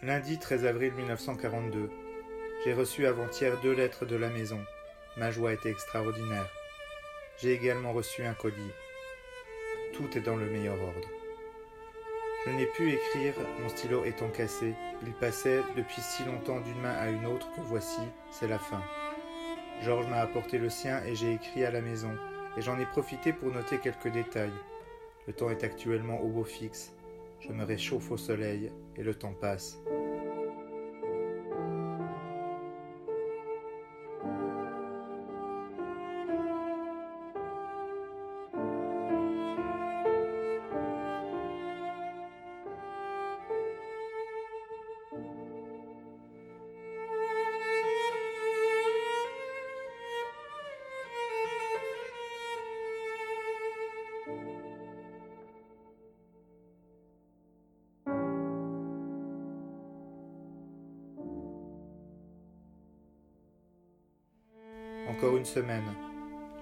Lundi 13 avril 1942. J'ai reçu avant-hier deux lettres de la maison. Ma joie était extraordinaire. J'ai également reçu un colis. Tout est dans le meilleur ordre. Je n'ai pu écrire, mon stylo étant cassé. Il passait depuis si longtemps d'une main à une autre que voici, c'est la fin. Georges m'a apporté le sien et j'ai écrit à la maison, et j'en ai profité pour noter quelques détails. Le temps est actuellement au beau fixe. Je me réchauffe au soleil et le temps passe. Encore une semaine.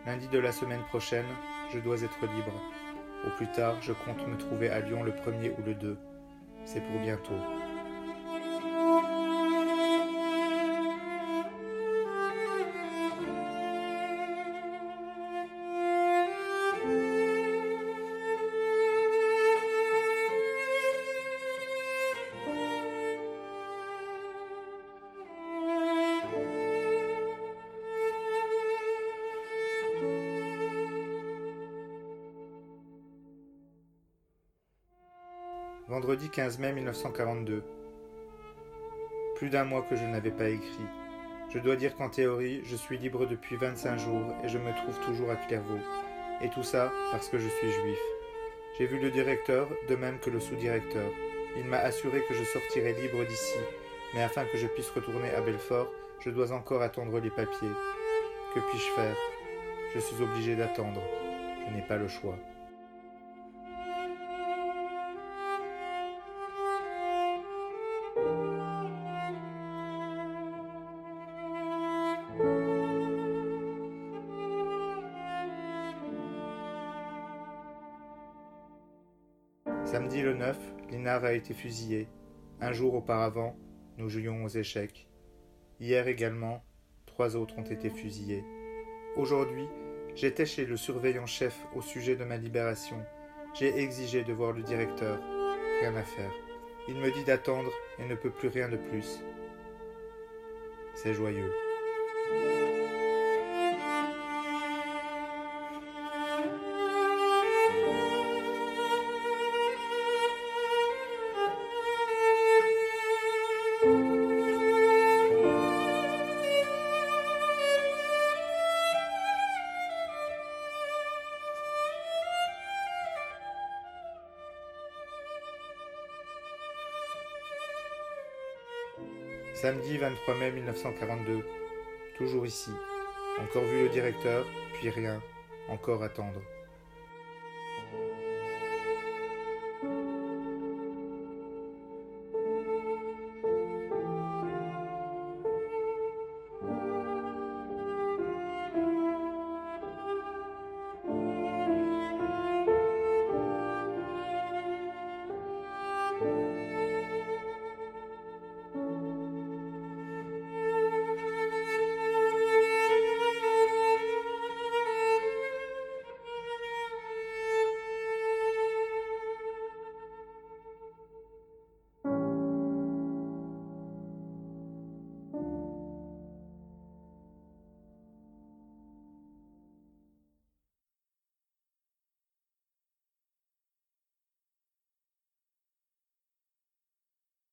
Lundi de la semaine prochaine, je dois être libre. Au plus tard, je compte me trouver à Lyon le premier ou le 2. C'est pour bientôt. Vendredi 15 mai 1942. Plus d'un mois que je n'avais pas écrit. Je dois dire qu'en théorie, je suis libre depuis 25 jours et je me trouve toujours à Clairvaux. Et tout ça parce que je suis juif. J'ai vu le directeur, de même que le sous-directeur. Il m'a assuré que je sortirais libre d'ici, mais afin que je puisse retourner à Belfort, je dois encore attendre les papiers. Que puis-je faire? Je suis obligé d'attendre. Je n'ai pas le choix. Samedi le 9, Linard a été fusillé. Un jour auparavant, nous jouions aux échecs. Hier également, trois autres ont été fusillés. Aujourd'hui, j'étais chez le surveillant-chef au sujet de ma libération. J'ai exigé de voir le directeur. Rien à faire. Il me dit d'attendre et ne peut plus rien de plus. C'est joyeux. Samedi 23 mai 1942. Toujours ici. Encore vu le directeur, puis rien. Encore attendre.